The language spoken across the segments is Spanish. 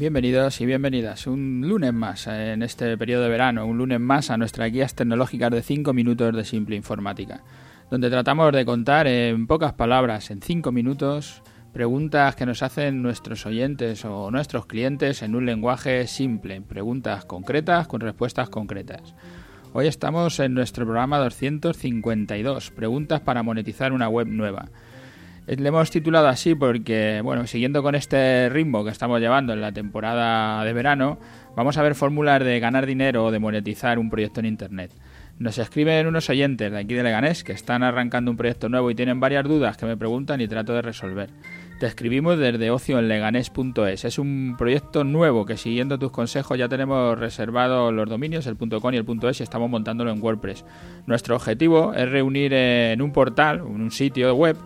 Bienvenidos y bienvenidas. Un lunes más en este periodo de verano, un lunes más a nuestras guías tecnológicas de 5 minutos de simple informática, donde tratamos de contar en pocas palabras, en 5 minutos, preguntas que nos hacen nuestros oyentes o nuestros clientes en un lenguaje simple, preguntas concretas con respuestas concretas. Hoy estamos en nuestro programa 252, preguntas para monetizar una web nueva. Le hemos titulado así porque, bueno, siguiendo con este ritmo que estamos llevando en la temporada de verano, vamos a ver fórmulas de ganar dinero o de monetizar un proyecto en Internet. Nos escriben unos oyentes de aquí de Leganés que están arrancando un proyecto nuevo y tienen varias dudas que me preguntan y trato de resolver. Te escribimos desde ocioenleganés.es. Es un proyecto nuevo que siguiendo tus consejos ya tenemos reservado los dominios, el .com y el .es y estamos montándolo en WordPress. Nuestro objetivo es reunir en un portal, en un sitio web,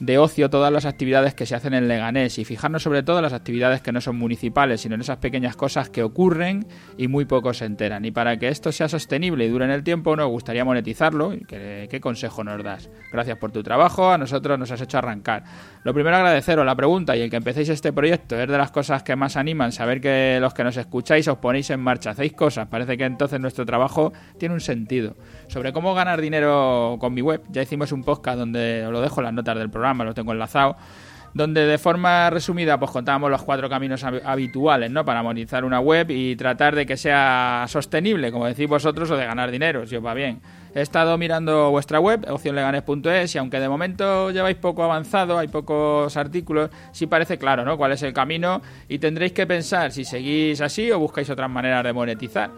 de ocio todas las actividades que se hacen en Leganés y fijarnos sobre todo en las actividades que no son municipales, sino en esas pequeñas cosas que ocurren y muy pocos se enteran. Y para que esto sea sostenible y dure en el tiempo, nos gustaría monetizarlo. ¿Qué, ¿Qué consejo nos das? Gracias por tu trabajo, a nosotros nos has hecho arrancar. Lo primero agradeceros la pregunta y el que empecéis este proyecto es de las cosas que más animan, saber que los que nos escucháis os ponéis en marcha, hacéis cosas, parece que entonces nuestro trabajo tiene un sentido. Sobre cómo ganar dinero con mi web, ya hicimos un podcast donde os lo dejo en las notas del programa lo tengo enlazado, donde de forma resumida pues contábamos los cuatro caminos habituales ¿no? para monetizar una web y tratar de que sea sostenible, como decís vosotros, o de ganar dinero, si os va bien. He estado mirando vuestra web, opcionleganes.es, y aunque de momento lleváis poco avanzado, hay pocos artículos, sí parece claro ¿no? cuál es el camino y tendréis que pensar si seguís así o buscáis otras maneras de monetizar.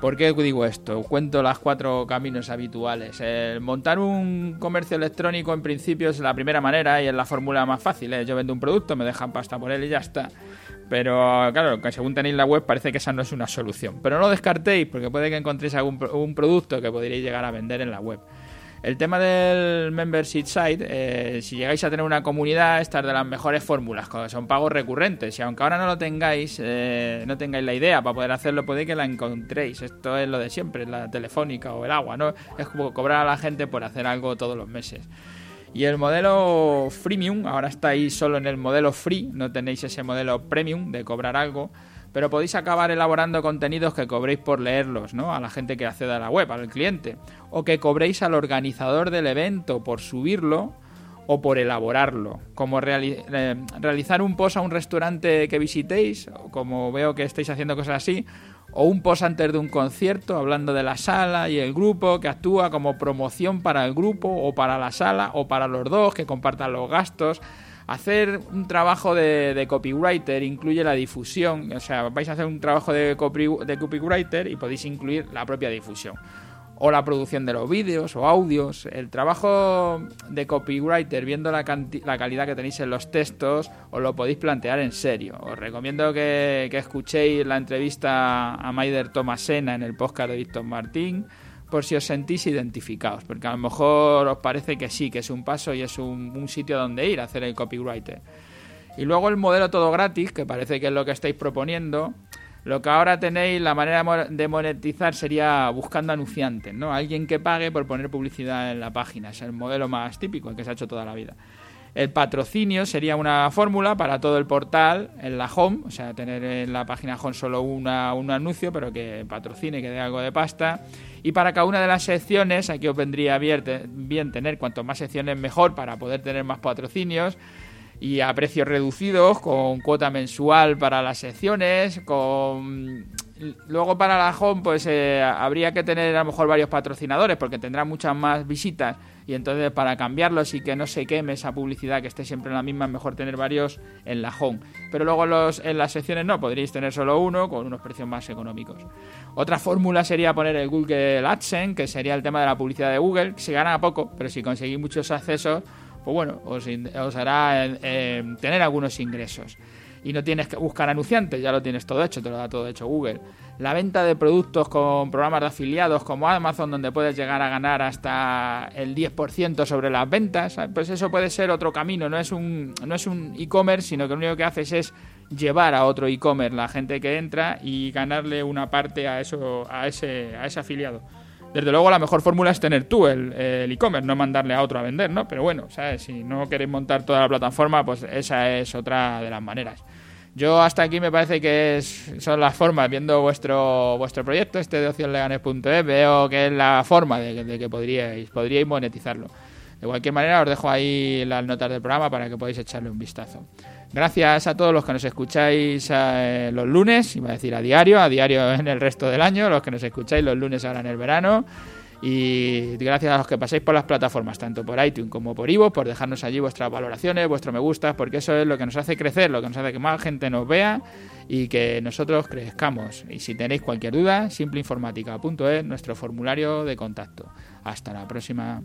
¿Por qué digo esto? Cuento las cuatro caminos habituales. El montar un comercio electrónico en principio es la primera manera y es la fórmula más fácil. ¿eh? Yo vendo un producto, me dejan pasta por él y ya está. Pero claro, según tenéis la web parece que esa no es una solución. Pero no descartéis porque puede que encontréis algún producto que podríais llegar a vender en la web. El tema del membership site, eh, si llegáis a tener una comunidad, esta es de las mejores fórmulas, son pagos recurrentes. Y aunque ahora no lo tengáis, eh, no tengáis la idea para poder hacerlo, puede que la encontréis. Esto es lo de siempre, la telefónica o el agua, ¿no? Es como cobrar a la gente por hacer algo todos los meses. Y el modelo freemium, ahora estáis solo en el modelo free, no tenéis ese modelo premium de cobrar algo pero podéis acabar elaborando contenidos que cobréis por leerlos, ¿no? A la gente que acceda a la web, al cliente, o que cobréis al organizador del evento por subirlo o por elaborarlo, como eh, realizar un post a un restaurante que visitéis, como veo que estáis haciendo cosas así, o un post antes de un concierto hablando de la sala y el grupo que actúa como promoción para el grupo o para la sala o para los dos que compartan los gastos. Hacer un trabajo de, copywriter incluye la difusión, o sea, vais a hacer un trabajo de, de copywriter y podéis incluir la propia difusión o la producción de los vídeos o audios. El trabajo de copywriter, viendo la, la, calidad que tenéis en los textos, os lo podéis plantear en serio. Os recomiendo que, que escuchéis la entrevista a Maider Tomasena en el podcast de Víctor Martín por si os sentís identificados, porque a lo mejor os parece que sí, que es un paso y es un, sitio donde ir a hacer el copywriter. Y luego el modelo todo gratis, que parece que es lo que estáis proponiendo. Lo que ahora tenéis, la manera de monetizar sería buscando anunciantes, ¿no? Alguien que pague por poner publicidad en la página. Es el modelo más típico, el que se ha hecho toda la vida. El patrocinio sería una fórmula para todo el portal en la home, o sea, tener en la página home solo una, un anuncio, pero que patrocine, que dé algo de pasta. Y para cada una de las secciones, aquí os vendría bien, tener cuanto más secciones mejor para poder tener más patrocinios y a precios reducidos, con cuota mensual para las secciones, con luego para la home pues eh, habría que tener a lo mejor varios patrocinadores porque tendrá muchas más visitas. Y entonces para cambiarlos y que no se queme esa publicidad que esté siempre en la misma es mejor tener varios en la home. Pero luego los, en las secciones no podríais tener solo uno con unos precios más económicos. Otra fórmula sería poner el Google AdSense que sería el tema de la publicidad de Google que se gana poco pero si conseguís muchos accesos pues bueno os, os hará eh, tener algunos ingresos y no tienes que buscar anunciantes, ya lo tienes todo hecho, te lo da todo hecho Google. La venta de productos con programas de afiliados como Amazon, donde puedes llegar a ganar hasta el 10% sobre las ventas, pues eso puede ser otro camino, no es un no es un e-commerce, sino que lo único que haces es llevar a otro e-commerce la gente que entra y ganarle una parte a eso a ese a ese afiliado. Desde luego la mejor fórmula es tener tú el e-commerce, no mandarle a otro a vender, ¿no? Pero bueno, ¿sabes? si no queréis montar toda la plataforma, pues esa es otra de las maneras. Yo hasta aquí me parece que es, son las formas, viendo vuestro vuestro proyecto, este de ocionleganes.es, veo que es la forma de, que podríais, podríais monetizarlo. De cualquier manera, os dejo ahí las notas del programa para que podáis echarle un vistazo. Gracias a todos los que nos escucháis eh, los lunes, iba a decir a diario, a diario en el resto del año, los que nos escucháis los lunes ahora en el verano. Y gracias a los que pasáis por las plataformas, tanto por iTunes como por Ivo, por dejarnos allí vuestras valoraciones, vuestro me gusta, porque eso es lo que nos hace crecer, lo que nos hace que más gente nos vea y que nosotros crezcamos. Y si tenéis cualquier duda, simpleinformática.es, nuestro formulario de contacto. Hasta la próxima.